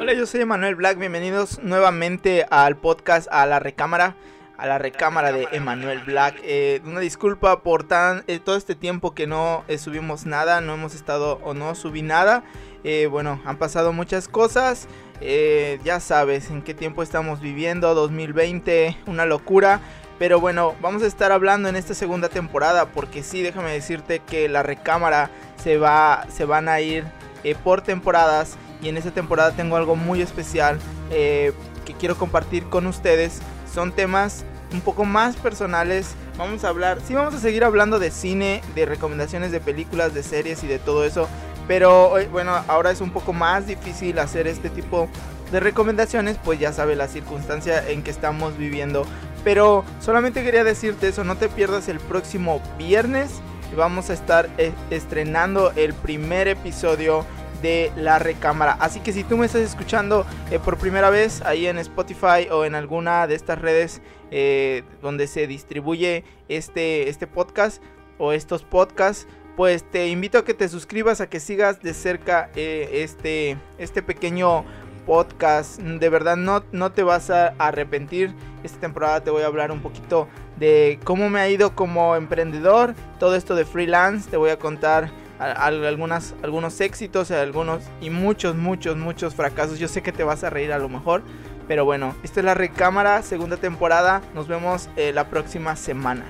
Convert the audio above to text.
Hola, yo soy Emanuel Black, bienvenidos nuevamente al podcast A la Recámara, a la Recámara de Emanuel Black. Eh, una disculpa por tan, eh, todo este tiempo que no eh, subimos nada, no hemos estado o no subí nada. bueno, han pasado muchas cosas, ya sabes en qué tiempo estamos viviendo, 2020, una locura. Pero bueno, vamos a estar hablando en esta segunda temporada porque sí, déjame decirte que la recámara se va, se van a ir por temporadas y en esta temporada tengo algo muy especial eh, que quiero compartir con ustedes. Son temas un poco más personales. Vamos a hablar, sí vamos a seguir hablando de cine, de recomendaciones de películas, de series y de todo eso. Pero bueno, ahora es un poco más difícil hacer este tipo de recomendaciones, pues ya sabe la circunstancia en que estamos viviendo. Pero solamente quería decirte eso, no te pierdas el próximo viernes. Vamos a estar eh, estrenando el primer episodio de la recámara. Así que si tú me estás escuchando eh, por primera vez ahí en Spotify o en alguna de estas redes eh, donde se distribuye este, este podcast o estos podcasts, pues te invito a que te suscribas, a que sigas de cerca eh, este, este pequeño podcast. De verdad no, no te vas a arrepentir. Esta temporada te voy a hablar un poquito de cómo me ha ido como emprendedor, todo esto de freelance, te voy a contar algunas, algunos éxitos, algunos y muchos, muchos, muchos fracasos. Yo sé que te vas a reír a lo mejor. Pero bueno, esta es la recámara, segunda temporada. Nos vemos eh, la próxima semana.